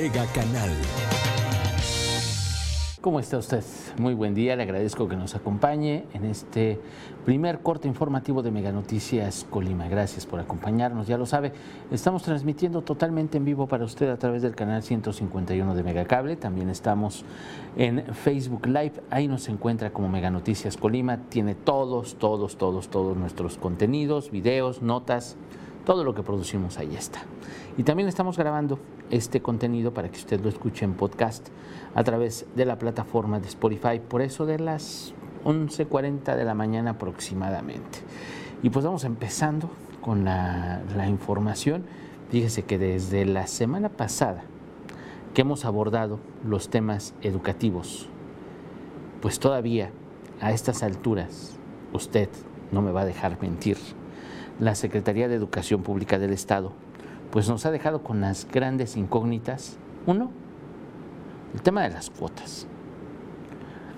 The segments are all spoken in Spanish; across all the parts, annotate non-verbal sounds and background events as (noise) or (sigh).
Mega Canal. ¿Cómo está usted? Muy buen día, le agradezco que nos acompañe en este primer corte informativo de Mega Noticias Colima. Gracias por acompañarnos, ya lo sabe, estamos transmitiendo totalmente en vivo para usted a través del canal 151 de Megacable, también estamos en Facebook Live, ahí nos encuentra como Mega Noticias Colima, tiene todos, todos, todos, todos nuestros contenidos, videos, notas, todo lo que producimos ahí está. Y también estamos grabando este contenido para que usted lo escuche en podcast a través de la plataforma de Spotify, por eso de las 11.40 de la mañana aproximadamente. Y pues vamos empezando con la, información. Fíjese que desde la semana pasada que hemos abordado los temas educativos, pues todavía a estas alturas usted no me va a dejar mentir. La Secretaría de Educación Pública del Estado pues nos ha dejado con las grandes incógnitas. Uno, el tema de las cuotas.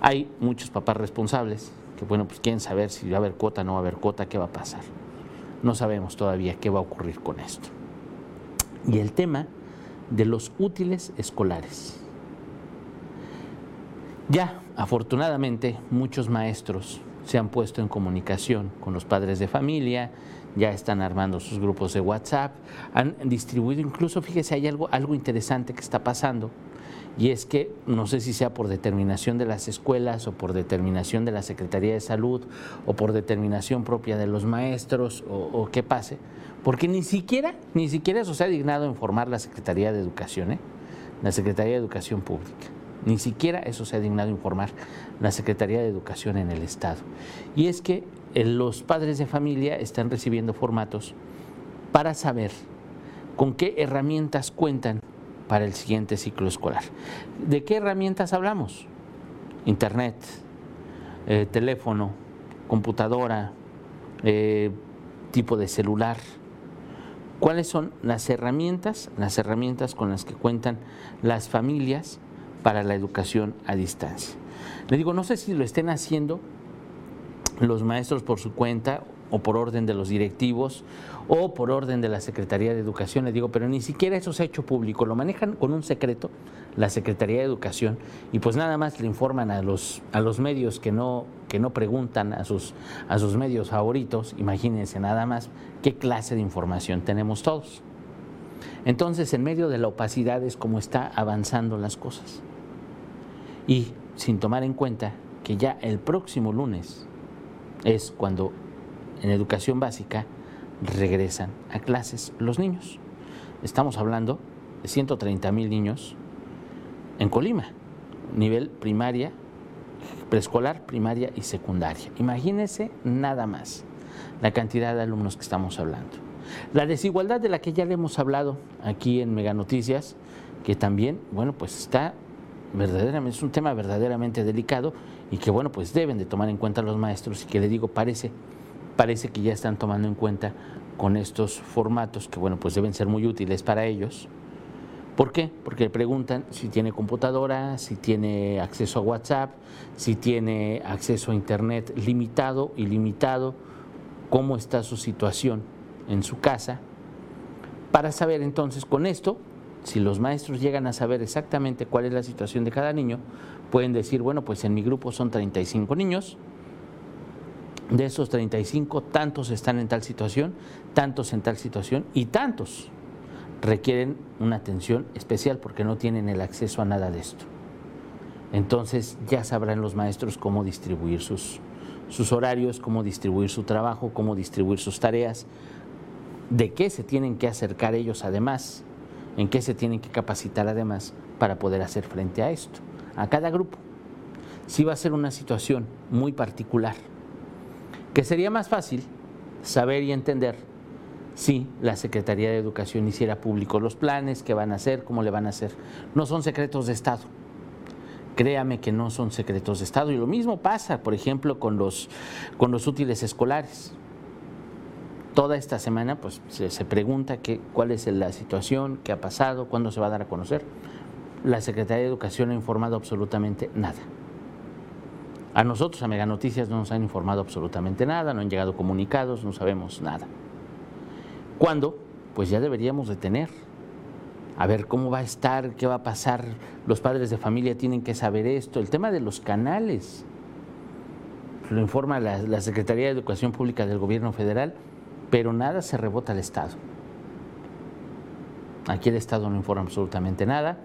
Hay muchos papás responsables que, bueno, pues quieren saber si va a haber cuota, no va a haber cuota, qué va a pasar. No sabemos todavía qué va a ocurrir con esto. Y el tema de los útiles escolares. Ya, afortunadamente, muchos maestros se han puesto en comunicación con los padres de familia, ya están armando sus grupos de WhatsApp, han distribuido incluso, fíjese, hay algo, algo interesante que está pasando, y es que no sé si sea por determinación de las escuelas o por determinación de la Secretaría de Salud o por determinación propia de los maestros o, o qué pase, porque ni siquiera, ni siquiera eso se ha dignado informar la Secretaría de Educación, ¿eh? la Secretaría de Educación Pública. Ni siquiera eso se ha dignado informar la Secretaría de Educación en el Estado. Y es que eh, los padres de familia están recibiendo formatos para saber con qué herramientas cuentan para el siguiente ciclo escolar. ¿De qué herramientas hablamos? Internet, eh, teléfono, computadora, eh, tipo de celular. ¿Cuáles son las herramientas, las herramientas con las que cuentan las familias para la educación a distancia? Le digo, no sé si lo estén haciendo los maestros por su cuenta o por orden de los directivos o por orden de la Secretaría de Educación, le digo, pero ni siquiera eso se ha hecho público, lo manejan con un secreto la Secretaría de Educación y pues nada más le informan a los, a los medios que no, que no preguntan a sus, a sus medios favoritos, imagínense nada más qué clase de información tenemos todos. Entonces, en medio de la opacidad es como está avanzando las cosas. Y sin tomar en cuenta que ya el próximo lunes es cuando en educación básica regresan a clases los niños. Estamos hablando de 130 mil niños en Colima, nivel primaria, preescolar, primaria y secundaria. Imagínense nada más la cantidad de alumnos que estamos hablando. La desigualdad de la que ya le hemos hablado aquí en Mega Noticias, que también, bueno, pues está verdaderamente, es un tema verdaderamente delicado y que, bueno, pues deben de tomar en cuenta los maestros y que le digo, parece, parece que ya están tomando en cuenta con estos formatos que, bueno, pues deben ser muy útiles para ellos. ¿Por qué? Porque le preguntan si tiene computadora, si tiene acceso a WhatsApp, si tiene acceso a Internet limitado, ilimitado, cómo está su situación en su casa, para saber entonces con esto si los maestros llegan a saber exactamente cuál es la situación de cada niño, pueden decir, bueno, pues en mi grupo son 35 niños, de esos 35, tantos están en tal situación, tantos en tal situación y tantos requieren una atención especial porque no tienen el acceso a nada de esto. Entonces ya sabrán los maestros cómo distribuir sus, sus horarios, cómo distribuir su trabajo, cómo distribuir sus tareas, de qué se tienen que acercar ellos además en qué se tienen que capacitar además para poder hacer frente a esto, a cada grupo. Si va a ser una situación muy particular, que sería más fácil saber y entender si la Secretaría de Educación hiciera público los planes, qué van a hacer, cómo le van a hacer. No son secretos de Estado. Créame que no son secretos de Estado. Y lo mismo pasa, por ejemplo, con los, con los útiles escolares toda esta semana pues se, pregunta cuál es la situación, qué ha pasado, cuándo se va a dar a conocer. La Secretaría de Educación no ha informado absolutamente nada. A nosotros, a Mega Noticias, no nos han informado absolutamente nada, no han llegado comunicados, no sabemos nada. ¿Cuándo? Pues ya deberíamos de tener a ver cómo va a estar, qué va a pasar, los padres de familia tienen que saber esto, el tema de los canales, lo informa la, Secretaría de Educación Pública del Gobierno Federal, pero nada se rebota al Estado. Aquí el Estado no informa absolutamente nada,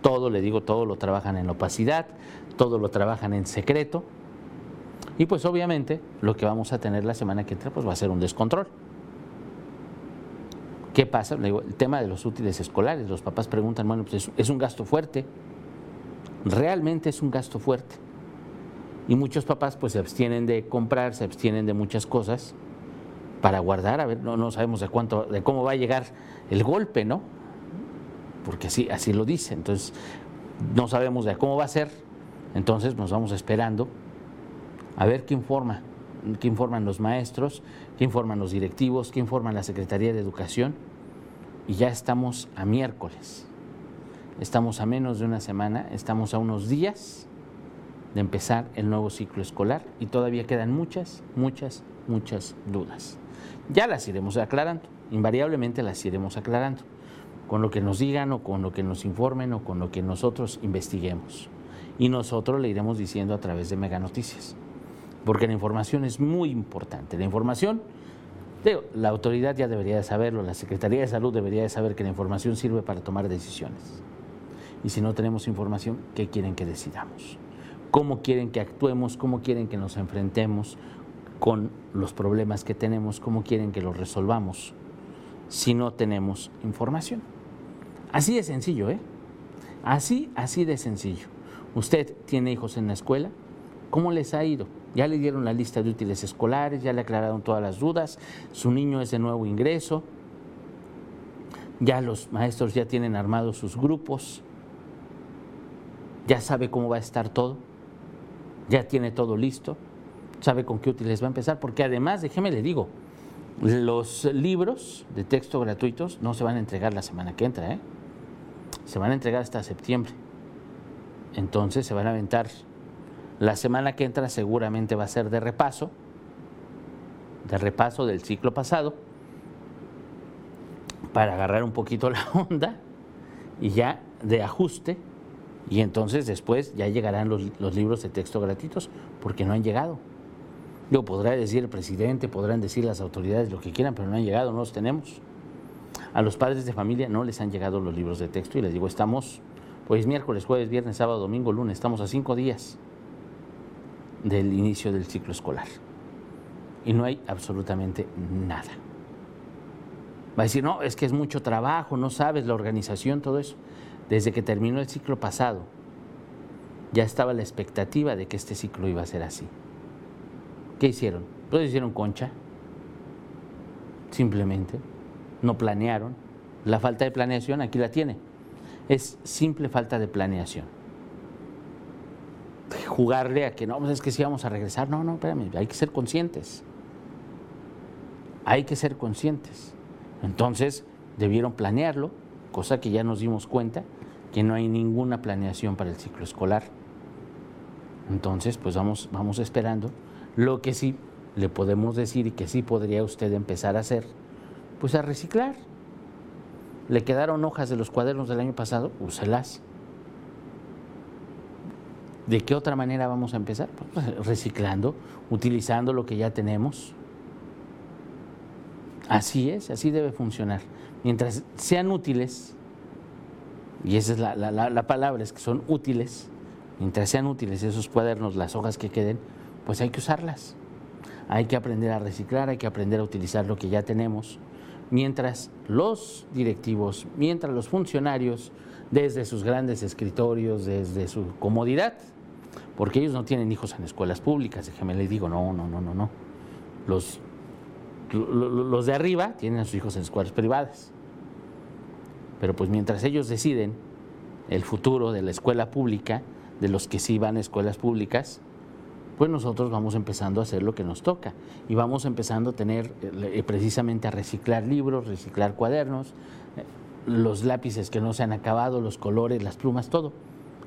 todo, le digo, todo lo trabajan en opacidad, todo lo trabajan en secreto, y pues obviamente lo que vamos a tener la semana que entra pues va a ser un descontrol. ¿Qué pasa? el tema de los útiles escolares. Los papás preguntan, bueno, pues es, un gasto fuerte. Realmente es un gasto fuerte. Y muchos papás pues se abstienen de comprar, se abstienen de muchas cosas para guardar, a ver, no, no sabemos de cuánto, de cómo va a llegar el golpe, ¿no? Porque así, así lo dice. Entonces, no sabemos de cómo va a ser. Entonces nos vamos esperando a ver qué informa qué informan los maestros, qué informan los directivos, qué informa la Secretaría de Educación. Y ya estamos a miércoles. Estamos a menos de una semana, estamos a unos días de empezar el nuevo ciclo escolar y todavía quedan muchas, muchas, muchas dudas. Ya las iremos aclarando, invariablemente las iremos aclarando, con lo que nos digan o con lo que nos informen o con lo que nosotros investiguemos. Y nosotros le iremos diciendo a través de Mega Noticias porque la información es muy importante. La información, la autoridad ya debería de saberlo, la Secretaría de Salud debería de saber que la información sirve para tomar decisiones. Y si no tenemos información, ¿qué quieren que decidamos? ¿Cómo quieren que actuemos? ¿Cómo quieren que nos enfrentemos con los problemas que tenemos? ¿Cómo quieren que los resolvamos si no tenemos información? Así de sencillo, ¿eh? Así, así de sencillo. Usted tiene hijos en la escuela, ¿cómo les ha ido? Ya le dieron la lista de útiles escolares, ya le aclararon todas las dudas, su niño es de nuevo ingreso, ya los maestros ya tienen armados sus grupos, ya sabe cómo va a estar todo, ya tiene todo listo, sabe con qué útiles va a empezar, porque además, déjeme le digo, los libros de texto gratuitos no se van a entregar la semana que entra, ¿eh? se van a entregar hasta septiembre. Entonces se van a aventar la semana que entra seguramente va a ser de repaso, de repaso del ciclo pasado, para agarrar un poquito la (laughs) onda y ya de ajuste, y entonces después ya llegarán los, libros de texto gratuitos, porque no han llegado. Yo podrá decir el presidente, podrán decir las autoridades lo que quieran, pero no han llegado, no los tenemos. A los padres de familia no les han llegado los libros de texto y les digo, estamos, pues miércoles, jueves, viernes, sábado, domingo, lunes, estamos a cinco días del inicio del ciclo escolar. Y no hay absolutamente nada. Va a decir, no, es que es mucho trabajo, no sabes la organización, todo eso. Desde que terminó el ciclo pasado, ya estaba la expectativa de que este ciclo iba a ser así. ¿Qué hicieron? Pues hicieron concha, simplemente. No planearon. La falta de planeación aquí la tiene. Es simple falta de planeación jugarle a que no, pues es que si vamos a regresar. No, no, espérame, hay que ser conscientes. Hay que ser conscientes. Entonces, debieron planearlo, cosa que ya nos dimos cuenta que no hay ninguna planeación para el ciclo escolar. Entonces, pues vamos, vamos esperando. Lo que sí le podemos decir y que sí podría usted empezar a hacer, pues a reciclar. Le quedaron hojas de los cuadernos del año pasado, úselas. ¿De qué otra manera vamos a empezar? Pues, reciclando, utilizando lo que ya tenemos. Así es, así debe funcionar. Mientras sean útiles, y esa es la, palabra, es que son útiles, mientras sean útiles esos cuadernos, las hojas que queden, pues hay que usarlas. Hay que aprender a reciclar, hay que aprender a utilizar lo que ya tenemos. Mientras los directivos, mientras los funcionarios, desde sus grandes escritorios, desde su comodidad, porque ellos no tienen hijos en escuelas públicas, déjeme les digo, no, no, no, no, no. Los, los de arriba tienen a sus hijos en escuelas privadas. Pero pues mientras ellos deciden el futuro de la escuela pública, de los que sí van a escuelas públicas, pues nosotros vamos empezando a hacer lo que nos toca y vamos empezando a tener eh, precisamente a reciclar libros, reciclar cuadernos, eh, los lápices que no se han acabado, los colores, las plumas, todo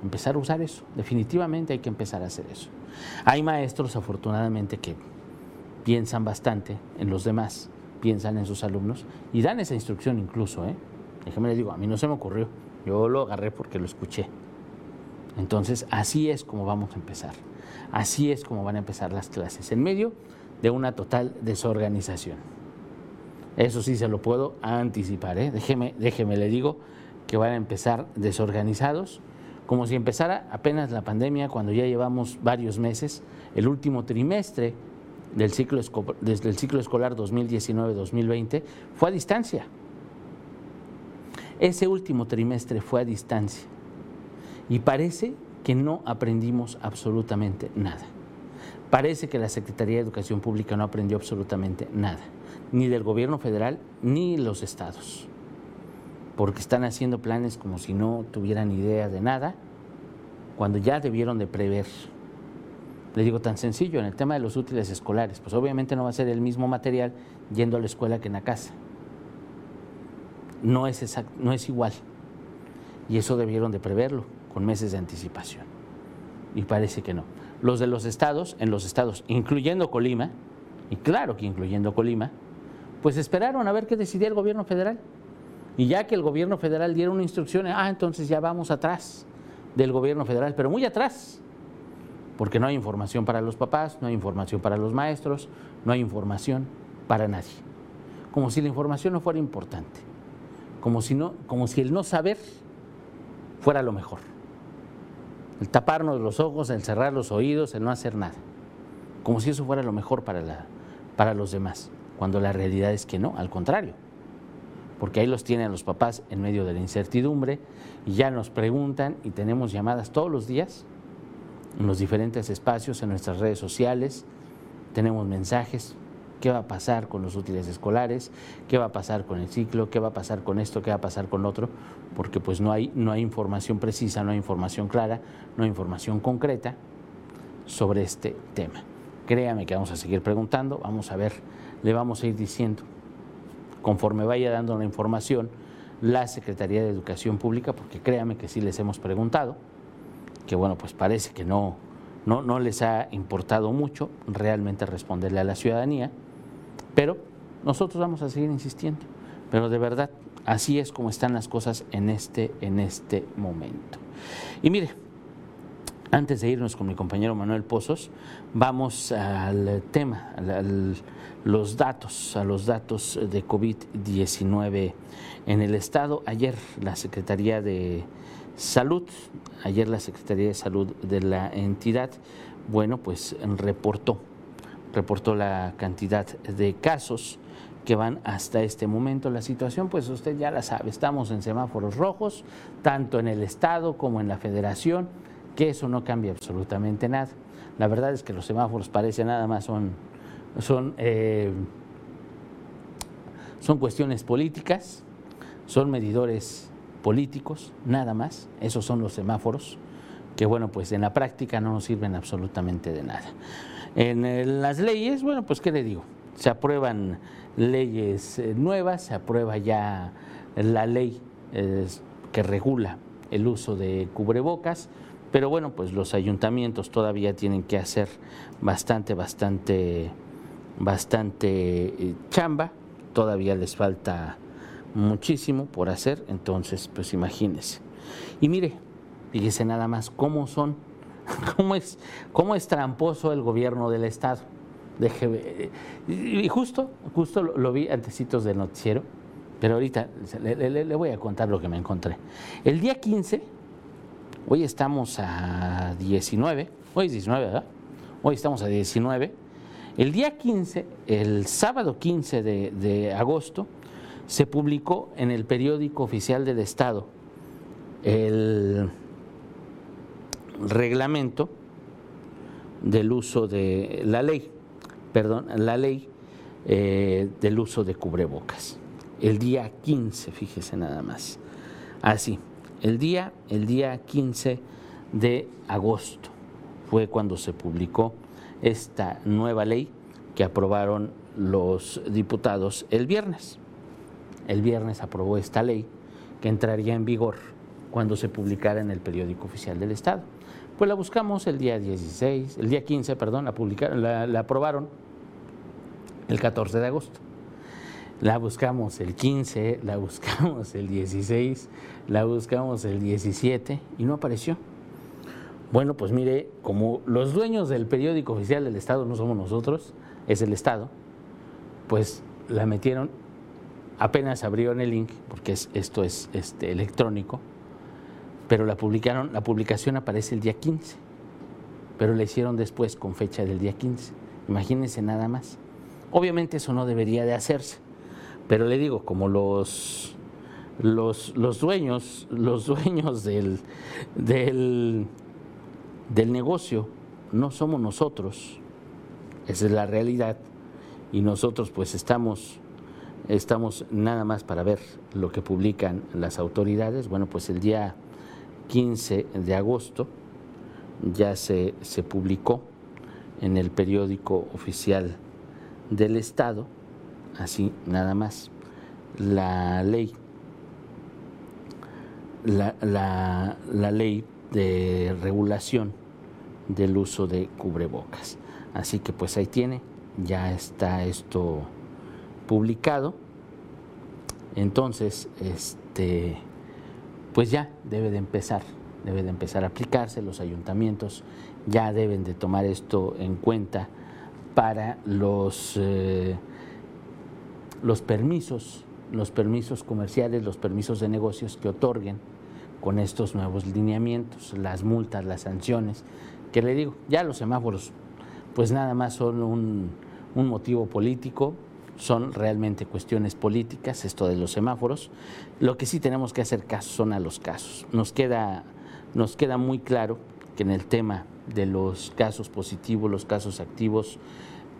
empezar a usar eso. Definitivamente hay que empezar a hacer eso. Hay maestros, afortunadamente, que piensan bastante en los demás, piensan en sus alumnos y dan esa instrucción incluso. ¿eh? Déjeme le digo, a mí no se me ocurrió. Yo lo agarré porque lo escuché. Entonces, así es como vamos a empezar. Así es como van a empezar las clases, en medio de una total desorganización. Eso sí se lo puedo anticipar. ¿eh? Déjeme, déjeme, le digo que van a empezar desorganizados, como si empezara apenas la pandemia, cuando ya llevamos varios meses, el último trimestre del ciclo, desde el ciclo escolar 2019-2020 fue a distancia. Ese último trimestre fue a distancia y parece que no aprendimos absolutamente nada. Parece que la Secretaría de Educación Pública no aprendió absolutamente nada, ni del gobierno federal ni los estados, porque están haciendo planes como si no tuvieran idea de nada, cuando ya debieron de prever. Le digo tan sencillo, en el tema de los útiles escolares, pues obviamente no va a ser el mismo material yendo a la escuela que en la casa. No es, no es igual. Y eso debieron de preverlo con meses de anticipación. Y parece que no. Los de los estados, en los estados, incluyendo Colima, y claro que incluyendo Colima, pues esperaron a ver qué decidía el gobierno federal. Y ya que el gobierno federal diera una instrucción, ah, entonces ya vamos atrás del gobierno federal, pero muy atrás, porque no hay información para los papás, no hay información para los maestros, no hay información para nadie. Como si la información no fuera importante, como si, no, como si el no saber fuera lo mejor el taparnos los ojos, el cerrar los oídos, el no hacer nada. Como si eso fuera lo mejor para, la, para los demás, cuando la realidad es que no, al contrario. Porque ahí los tienen los papás en medio de la incertidumbre y ya nos preguntan y tenemos llamadas todos los días en los diferentes espacios, en nuestras redes sociales, tenemos mensajes, qué va a pasar con los útiles escolares, qué va a pasar con el ciclo, qué va a pasar con esto, qué va a pasar con otro, porque pues no hay, no hay información precisa, no hay información clara, no hay información concreta sobre este tema. Créame que vamos a seguir preguntando, vamos a ver, le vamos a ir diciendo, conforme vaya dando la información, la Secretaría de Educación Pública, porque créame que sí les hemos preguntado, que bueno, pues parece que no, no, no les ha importado mucho realmente responderle a la ciudadanía. Pero nosotros vamos a seguir insistiendo. Pero de verdad, así es como están las cosas en este, en este momento. Y mire, antes de irnos con mi compañero Manuel Pozos, vamos al tema, a los datos, a los datos de COVID-19 en el Estado. Ayer la Secretaría de Salud, ayer la Secretaría de Salud de la entidad, bueno, pues reportó reportó la cantidad de casos que van hasta este momento. La situación, pues usted ya la sabe, estamos en semáforos rojos, tanto en el Estado como en la Federación, que eso no cambia absolutamente nada. La verdad es que los semáforos parece nada más son, son, eh, son cuestiones políticas, son medidores políticos, nada más, esos son los semáforos, que bueno, pues en la práctica no nos sirven absolutamente de nada. En las leyes, bueno, pues ¿qué le digo? Se aprueban leyes eh, nuevas, se aprueba ya la ley que regula el uso de cubrebocas, pero bueno, pues los ayuntamientos todavía tienen que hacer bastante, bastante, bastante eh, chamba, todavía les falta muchísimo por hacer, entonces pues imagínense. Y mire, fíjese nada más cómo son (laughs) ¿Cómo es, cómo es tramposo el gobierno del Estado? y justo, justo lo, vi antecitos del noticiero, pero ahorita le, voy a contar lo que me encontré. El día 15, hoy estamos a 19, hoy es 19, ¿verdad? Hoy estamos a 19. El día 15, el sábado 15 de, de agosto, se publicó en el periódico oficial del Estado el reglamento del uso de la ley, perdón, la ley eh, del uso de cubrebocas. El día 15, fíjese nada más. Así, el día, el día 15 de agosto fue cuando se publicó esta nueva ley que aprobaron los diputados el viernes. El viernes aprobó esta ley que entraría en vigor cuando se publicara en el periódico oficial del Estado. Pues la buscamos el día 16, el día 15, perdón, la, publicaron, la, aprobaron el 14 de agosto. La buscamos el 15, la buscamos el 16, la buscamos el 17 y no apareció. Bueno, pues mire, como los dueños del periódico oficial del Estado no somos nosotros, es el Estado, pues la metieron, apenas abrieron el link, porque esto es este, electrónico, pero la publicaron, la publicación aparece el día 15, pero la hicieron después con fecha del día 15. Imagínense nada más. Obviamente eso no debería de hacerse, pero le digo, como los, los, los dueños, los dueños del, del, del negocio no somos nosotros, esa es la realidad, y nosotros pues estamos, estamos nada más para ver lo que publican las autoridades. Bueno, pues el día 15 de agosto ya se, se publicó en el periódico oficial del Estado, así nada más, la ley, la, la, la ley de regulación del uso de cubrebocas. Así que pues ahí tiene, ya está esto publicado. Entonces, este, pues ya debe de empezar, debe de empezar a aplicarse, los ayuntamientos ya deben de tomar esto en cuenta para los, eh, los permisos, los permisos comerciales, los permisos de negocios que otorguen con estos nuevos lineamientos, las multas, las sanciones, que le digo, ya los semáforos pues nada más son un, un motivo político, son realmente cuestiones políticas, esto de los semáforos. Lo que sí tenemos que hacer caso son a los casos. Nos queda, nos queda muy claro que en el tema de los casos positivos, los casos activos,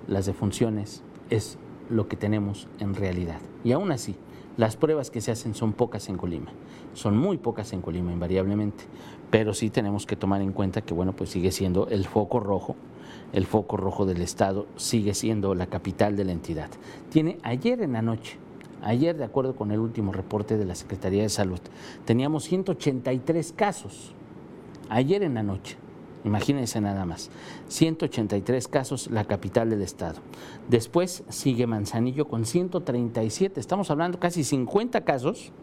las defunciones, es lo que tenemos en realidad. Y aún así, las pruebas que se hacen son pocas en Colima, son muy pocas en Colima invariablemente, pero sí tenemos que tomar en cuenta que bueno, pues sigue siendo el foco rojo el foco rojo del Estado sigue siendo la capital de la entidad. Tiene ayer en la noche, ayer de acuerdo con el último reporte de la Secretaría de Salud, teníamos 183 casos, ayer en la noche. Imagínense nada más. 183 casos, la capital del estado. Después sigue Manzanillo con 137. Estamos hablando casi 50 casos.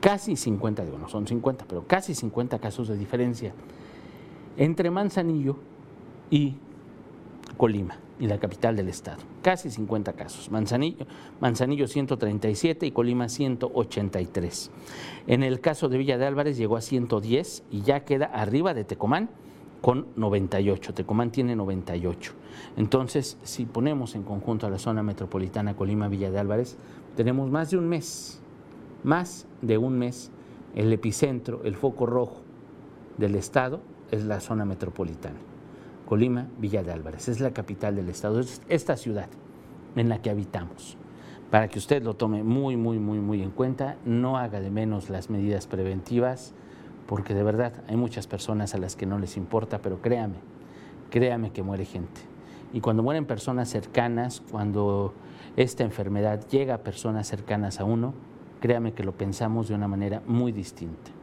Casi 50, digo, no son 50, pero casi 50 casos de diferencia entre Manzanillo y Colima y la capital del estado. Casi 50 casos. Manzanillo, Manzanillo 137 y Colima 183. En el caso de Villa de Álvarez llegó a 110 y ya queda arriba de Tecomán con 98. Tecomán tiene 98. Entonces, si ponemos en conjunto a la zona metropolitana Colima-Villa de Álvarez, tenemos más de un mes, más de un mes, el epicentro, el foco rojo del estado es la zona metropolitana. Colima, Villa de Álvarez. Es la capital del estado, es esta ciudad en la que habitamos. Para que usted lo tome muy, muy, muy, muy en cuenta, no haga de menos las medidas preventivas, porque de verdad hay muchas personas a las que no les importa, pero créame, créame que muere gente. Y cuando mueren personas cercanas, cuando esta enfermedad llega a personas cercanas a uno, créame que lo pensamos de una manera muy distinta.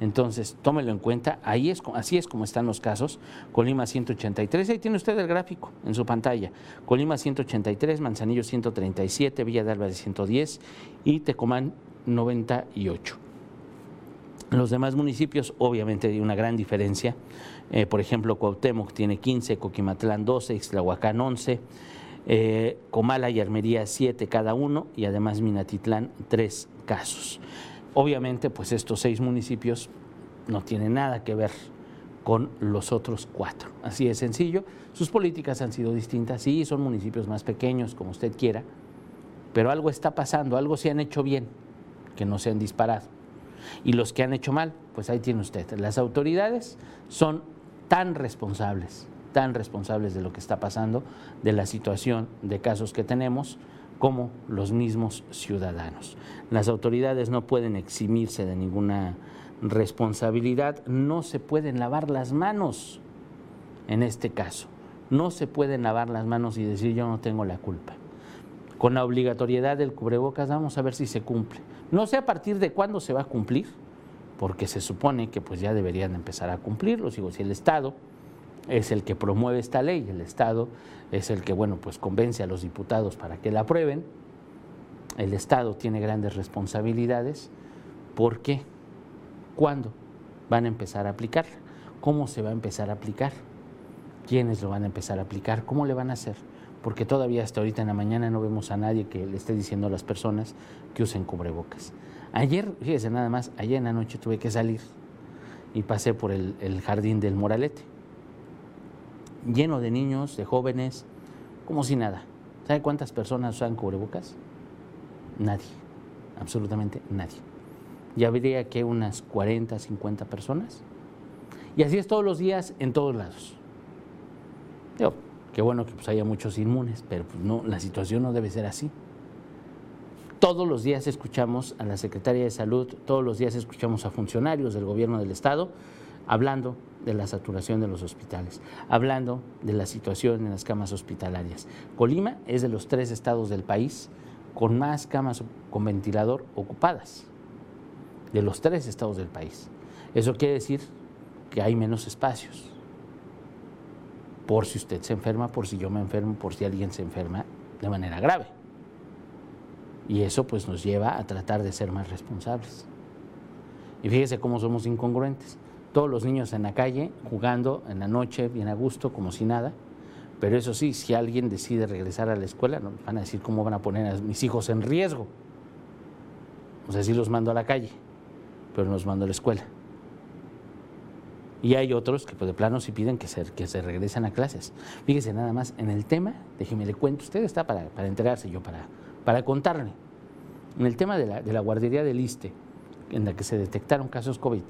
Entonces, tómelo en cuenta, ahí es, así es como están los casos. Colima 183, ahí tiene usted el gráfico en su pantalla. Colima 183, Manzanillo 137, Villa de Álvarez 110 y Tecomán 98. Los demás municipios, obviamente, hay una gran diferencia. Eh, por ejemplo, Cuauhtémoc tiene 15, Coquimatlán 12, Ixtlahuacán 11, eh, Comala y Armería 7 cada uno y además Minatitlán 3 casos. Obviamente, pues estos seis municipios no tienen nada que ver con los otros cuatro. Así de sencillo. Sus políticas han sido distintas, sí, son municipios más pequeños, como usted quiera, pero algo está pasando, algo se han hecho bien, que no se han disparado. Y los que han hecho mal, pues ahí tiene usted. Las autoridades son tan responsables, tan responsables de lo que está pasando, de la situación de casos que tenemos, como los mismos ciudadanos. Las autoridades no pueden eximirse de ninguna responsabilidad, no se pueden lavar las manos en este caso. No se pueden lavar las manos y decir yo no tengo la culpa. Con la obligatoriedad del cubrebocas vamos a ver si se cumple. No sé a partir de cuándo se va a cumplir, porque se supone que pues ya deberían empezar a cumplirlo. Digo, si el Estado es el que promueve esta ley, el Estado es el que, bueno, pues convence a los diputados para que la aprueben, el Estado tiene grandes responsabilidades. ¿Por qué? ¿Cuándo van a empezar a aplicarla? ¿Cómo se va a empezar a aplicar? ¿Quiénes lo van a empezar a aplicar? ¿Cómo le van a hacer? Porque todavía hasta ahorita en la mañana no vemos a nadie que le esté diciendo a las personas que usen cubrebocas. Ayer, fíjese nada más, ayer en la noche tuve que salir y pasé por el, el jardín del Moralete, lleno de niños, de jóvenes, como si nada. ¿Sabe cuántas personas usan cubrebocas? Nadie, absolutamente nadie. Ya habría que unas 40, 50 personas. Y así es todos los días en todos lados. Qué bueno que pues haya muchos inmunes, pero pues no, la situación no debe ser así. Todos los días escuchamos a la Secretaria de Salud, todos los días escuchamos a funcionarios del gobierno del Estado hablando de la saturación de los hospitales, hablando de la situación en las camas hospitalarias. Colima es de los tres estados del país con más camas con ventilador ocupadas, de los tres estados del país. Eso quiere decir que hay menos espacios. Por si usted se enferma, por si yo me enfermo, por si alguien se enferma de manera grave. Y eso pues nos lleva a tratar de ser más responsables. Y fíjese cómo somos incongruentes todos los niños en la calle, jugando en la noche, bien a gusto, como si nada. Pero eso sí, si alguien decide regresar a la escuela, no, van a decir cómo van a poner a mis hijos en riesgo. O sea, sí los mando a la calle, pero no los mando a la escuela. Y hay otros que pues, de plano sí piden que se, que se regresen a clases. Fíjese nada más, en el tema, déjeme le cuento, usted está para, para enterarse, yo para, para contarle. En el tema de la, de la guardería del ISTE, en la que se detectaron casos COVID,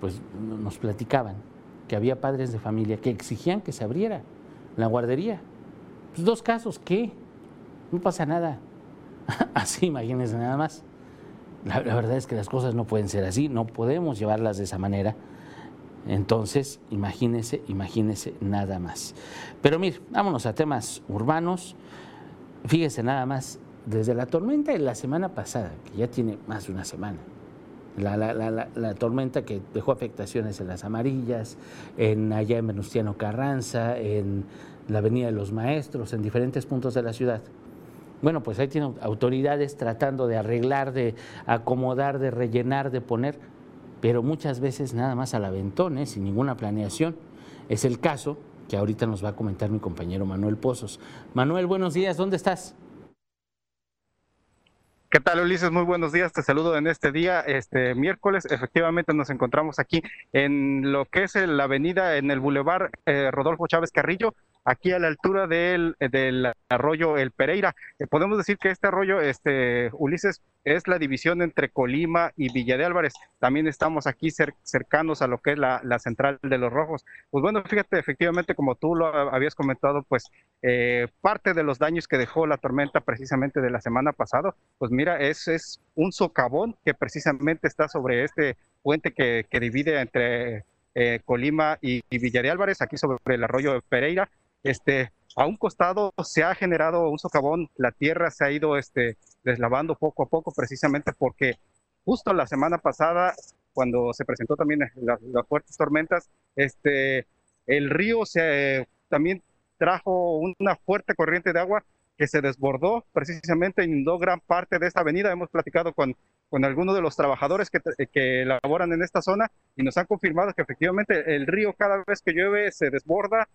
pues nos platicaban que había padres de familia que exigían que se abriera la guardería. Pues dos casos, ¿qué? No pasa nada. (laughs) así, imagínense nada más. La, verdad es que las cosas no pueden ser así, no podemos llevarlas de esa manera. Entonces, imagínense, imagínense nada más. Pero mire, vámonos a temas urbanos. Fíjese nada más, desde la tormenta de la semana pasada, que ya tiene más de una semana, la, tormenta que dejó afectaciones en las amarillas, en allá en Venustiano Carranza, en la Avenida de los Maestros, en diferentes puntos de la ciudad. Bueno, pues ahí tienen autoridades tratando de arreglar, de acomodar, de rellenar, de poner, pero muchas veces nada más al aventón, ¿eh? sin ninguna planeación. Es el caso que ahorita nos va a comentar mi compañero Manuel Pozos. Manuel, buenos días, ¿dónde estás? ¿Qué tal, Ulises? Muy buenos días. Te saludo en este día, este miércoles. Efectivamente, nos encontramos aquí en lo que es la avenida, en el Boulevard eh, Rodolfo Chávez Carrillo, aquí a la altura del, arroyo El Pereira. Eh, podemos decir que este arroyo, este Ulises, es la división entre Colima y Villa de Álvarez. También estamos aquí cercanos a lo que es la, central de los rojos. Pues bueno, fíjate, efectivamente, como tú lo habías comentado, pues eh, parte de los daños que dejó la tormenta precisamente de la semana pasada, pues mira, es, es un socavón que precisamente está sobre este puente que, que divide entre eh, Colima y, y, Villa de Álvarez, aquí sobre el arroyo Pereira. Este, a un costado se ha generado un socavón, la tierra se ha ido este, deslavando poco a poco precisamente porque justo la semana pasada, cuando se presentó también las, fuertes tormentas, este, el río se también trajo una fuerte corriente de agua que se desbordó precisamente, inundó gran parte de esta avenida. Hemos platicado con, algunos de los trabajadores que, que laboran en esta zona y nos han confirmado que efectivamente el río cada vez que llueve se desborda,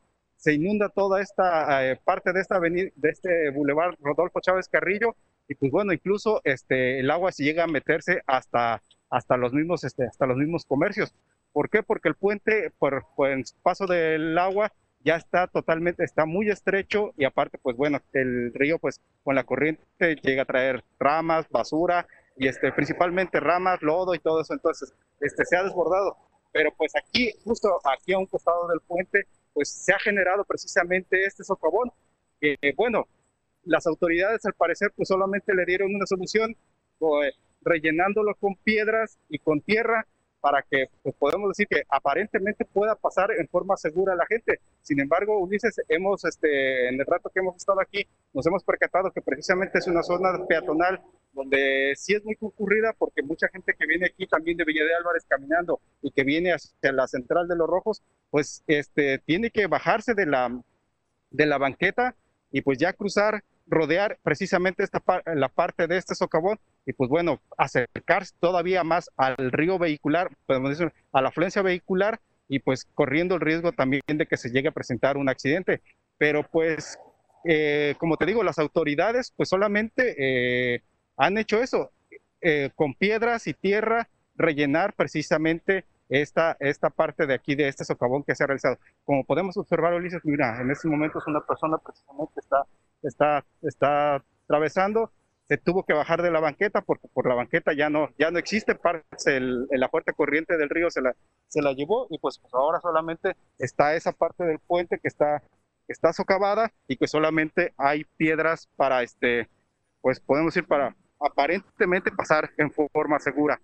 se inunda toda esta eh, parte de esta avenida, de este bulevar Rodolfo Chávez Carrillo, y pues bueno, incluso este, el agua se llega a meterse hasta, hasta, los mismos, este, hasta los mismos comercios. ¿Por qué? Porque el puente, por, por el paso del agua, ya está totalmente, está muy estrecho y aparte, pues bueno, el río, pues con la corriente llega a traer ramas, basura y este, principalmente ramas, lodo y todo eso, entonces este, se ha desbordado. Pero pues aquí, justo aquí a un costado del puente, pues se ha generado precisamente este socavón, que bueno, las autoridades al parecer pues solamente le dieron una solución pues, rellenándolo con piedras y con tierra para que pues, podemos decir que aparentemente pueda pasar en forma segura a la gente. Sin embargo, Ulises, hemos, este, en el rato que hemos estado aquí, nos hemos percatado que precisamente es una zona peatonal donde sí es muy concurrida porque mucha gente que viene aquí también de Villa de Álvarez caminando y que viene hacia la central de los Rojos, pues este, tiene que bajarse de la, de la banqueta y pues ya cruzar rodear precisamente esta la parte de este socavón y pues bueno, acercarse todavía más al río vehicular, a la afluencia vehicular y pues corriendo el riesgo también de que se llegue a presentar un accidente. Pero pues, eh, como te digo, las autoridades pues solamente eh, han hecho eso, eh, con piedras y tierra rellenar precisamente esta, esta parte de aquí, de este socavón que se ha realizado. Como podemos observar, Ulises, mira, en estos momentos una persona precisamente está, está, está atravesando, se tuvo que bajar de la banqueta porque por la banqueta ya no, ya no existe, el, la fuerte corriente del río se la, se la llevó y pues, pues, ahora solamente está esa parte del puente que está, está socavada y que solamente hay piedras para, este, pues podemos ir para aparentemente pasar en forma segura.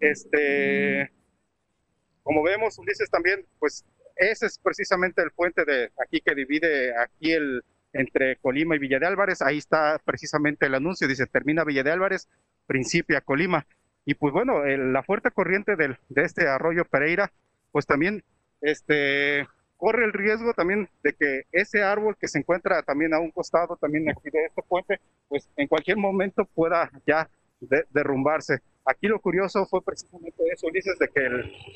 Este, como vemos, Ulises también, pues ese es precisamente el puente de aquí que divide aquí el entre Colima y Villa de Álvarez. Ahí está precisamente el anuncio, dice termina Villa de Álvarez, principia Colima. Y pues bueno, la fuerte corriente del, de este arroyo Pereira, pues también este, corre el riesgo también de que ese árbol que se encuentra también a un costado también aquí de este puente, pues en cualquier momento pueda ya derrumbarse. Aquí lo curioso fue precisamente eso, Ulises, de que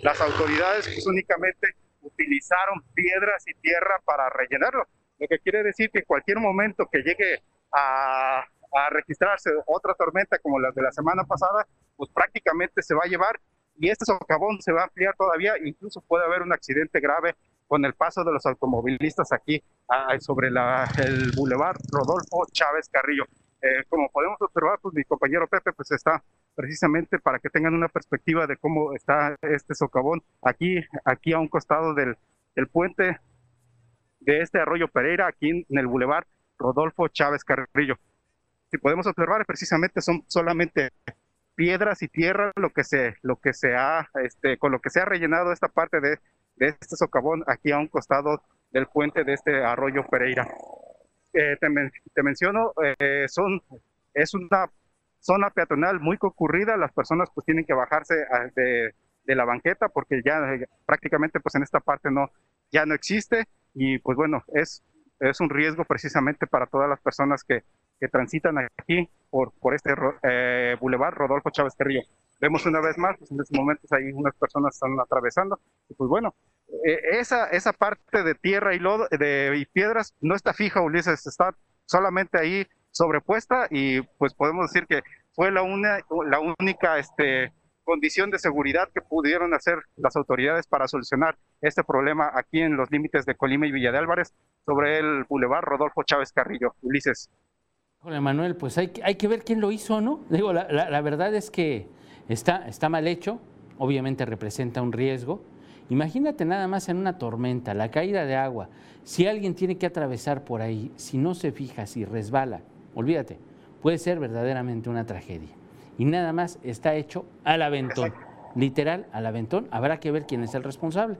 las autoridades pues, únicamente utilizaron piedras y tierra para rellenarlo, lo que quiere decir que en cualquier momento que llegue a, a registrarse otra tormenta como la de la semana pasada, pues prácticamente se va a llevar y este socavón se va a ampliar todavía, incluso puede haber un accidente grave con el paso de los automovilistas aquí ah, sobre la, el bulevar Rodolfo Chávez Carrillo. Eh, como podemos observar, pues mi compañero Pepe pues está precisamente para que tengan una perspectiva de cómo está este socavón aquí, aquí a un costado del, del puente de este arroyo Pereira, aquí en el bulevar Rodolfo Chávez Carrillo. Si podemos observar, precisamente son solamente piedras y tierra lo que se, lo que se ha, este, con lo que se ha rellenado esta parte de, de este socavón aquí a un costado del puente de este arroyo Pereira. Eh, te, menciono, eh, es una zona peatonal muy concurrida, las personas pues tienen que bajarse de, de, la banqueta porque ya prácticamente pues en esta parte no, ya no existe y pues bueno, es, es un riesgo precisamente para todas las personas que, que transitan aquí por, por este eh, bulevar Rodolfo Chávez Carrillo. Vemos una vez más, pues en estos momentos hay unas personas están atravesando y pues bueno, eh, esa, esa parte de tierra y lodo de, y piedras no está fija, Ulises, está solamente ahí sobrepuesta y pues podemos decir que fue la, una, la única este, condición de seguridad que pudieron hacer las autoridades para solucionar este problema aquí en los límites de Colima y Villa de Álvarez sobre el bulevar Rodolfo Chávez Carrillo. Ulises. Hola Manuel, pues hay, hay que ver quién lo hizo, ¿no? Digo, la, la, verdad es que está, está mal hecho, obviamente representa un riesgo. Imagínate nada más en una tormenta, la caída de agua, si alguien tiene que atravesar por ahí, si no se fija, si resbala, olvídate, puede ser verdaderamente una tragedia. Y nada más está hecho al aventón, literal al aventón. Habrá que ver quién es el responsable.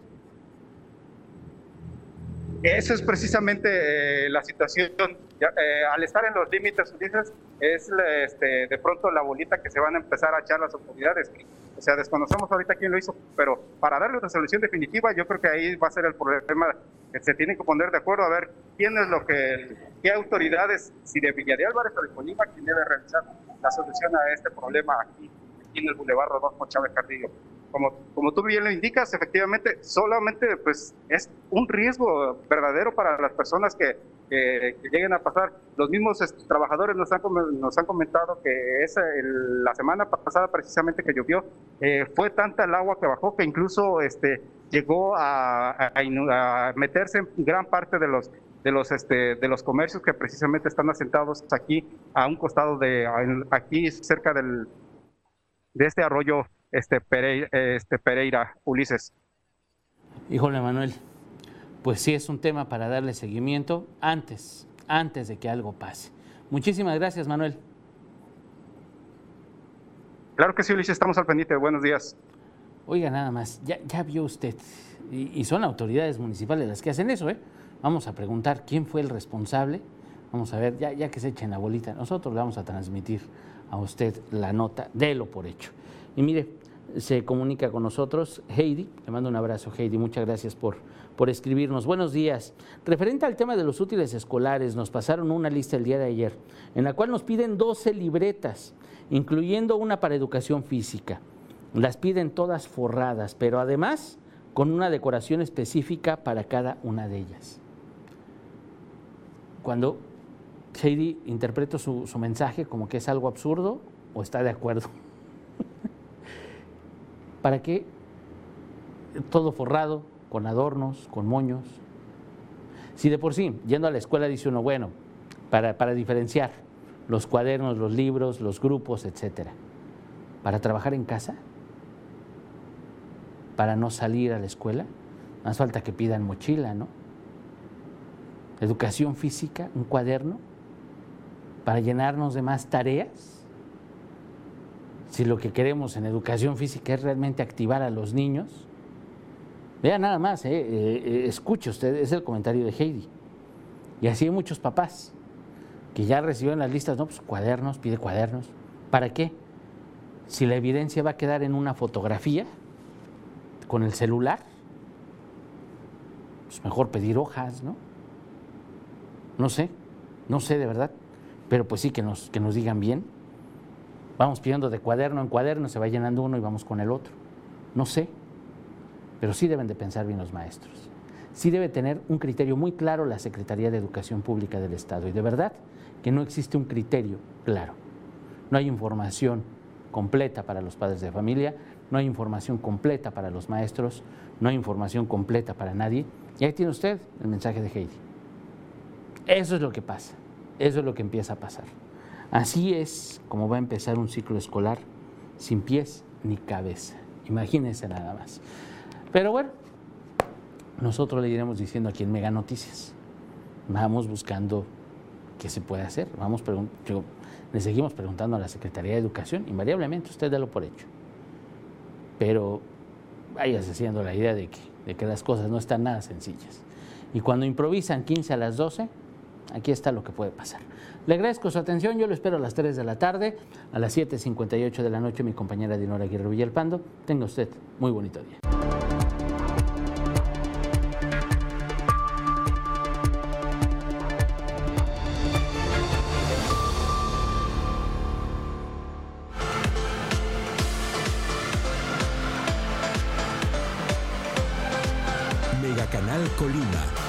Esa es precisamente eh, la situación. Eh, al estar en los límites, dices, es este, de pronto la bolita que se van a empezar a echar las autoridades. O sea, desconocemos ahorita quién lo hizo, pero para darle una solución definitiva, yo creo que ahí va a ser el problema que se tienen que poner de acuerdo a ver quién es lo que, qué autoridades, si de Villa de Álvarez o de Colima, quién debe realizar la solución a este problema aquí, aquí en el Boulevard Rodolfo Chávez Cardillo. Como, como tú bien lo indicas, efectivamente, solamente pues es un riesgo verdadero para las personas que, que, lleguen a pasar. Los mismos este, trabajadores nos han, nos han comentado que esa, la semana pasada precisamente que llovió, eh, fue tanta el agua que bajó que incluso este, llegó a, a, meterse en gran parte de los de los este de los comercios que precisamente están asentados aquí a un costado de aquí cerca del de este arroyo este Pereira, este Pereira Ulises. Híjole Manuel, pues sí es un tema para darle seguimiento antes, antes de que algo pase. Muchísimas gracias Manuel. Claro que sí, Ulises, estamos al pendiente. Buenos días. Oiga, nada más, ya, ya vio usted, y, y, son autoridades municipales las que hacen eso, ¿eh? Vamos a preguntar quién fue el responsable. Vamos a ver, ya, ya que se echen la bolita, nosotros le vamos a transmitir a usted la nota, délo por hecho. Y mire, se comunica con nosotros. Heidi, le mando un abrazo, Heidi. Muchas gracias por, por escribirnos. Buenos días. Referente al tema de los útiles escolares, nos pasaron una lista el día de ayer, en la cual nos piden 12 libretas, incluyendo una para educación física. Las piden todas forradas, pero además con una decoración específica para cada una de ellas. Cuando Heidi interpreta su, su mensaje como que es algo absurdo o está de acuerdo. (laughs) ¿Para qué? Todo forrado, con adornos, con moños. Si de por sí, yendo a la escuela dice uno, bueno, para, para diferenciar los cuadernos, los libros, los grupos, etcétera. Para trabajar en casa, para no salir a la escuela, más falta que pidan mochila, ¿no? Educación física, un cuaderno, para llenarnos de más tareas. Si lo que queremos en educación física es realmente activar a los niños, vea nada más, eh, eh, escuche usted, es el comentario de Heidi. Y así hay muchos papás que ya reciben las listas, no, pues cuadernos, pide cuadernos. ¿Para qué? Si la evidencia va a quedar en una fotografía con el celular, pues mejor pedir hojas, ¿no? No sé, no sé de verdad, pero pues sí que nos, que nos digan bien. Vamos pidiendo de cuaderno en cuaderno, se va llenando uno y vamos con el otro. No sé, pero sí deben de pensar bien los maestros. Sí debe tener un criterio muy claro la Secretaría de Educación Pública del Estado. Y de verdad que no existe un criterio claro. No hay información completa para los padres de familia, no hay información completa para los maestros, no hay información completa para nadie. Y ahí tiene usted el mensaje de Heidi. Eso es lo que pasa, eso es lo que empieza a pasar. Así es como va a empezar un ciclo escolar sin pies ni cabeza. Imagínense nada más. Pero bueno, nosotros le iremos diciendo aquí en Mega Noticias. Vamos buscando qué se puede hacer. Vamos le seguimos preguntando a la Secretaría de Educación. Invariablemente usted lo por hecho. Pero vayas haciendo la idea de que, de que las cosas no están nada sencillas. Y cuando improvisan 15 a las 12, aquí está lo que puede pasar. Le agradezco su atención, yo lo espero a las 3 de la tarde, a las 7.58 de la noche, mi compañera Dinora Aguirre Villalpando. Tenga usted muy bonito día. Mega Canal Colima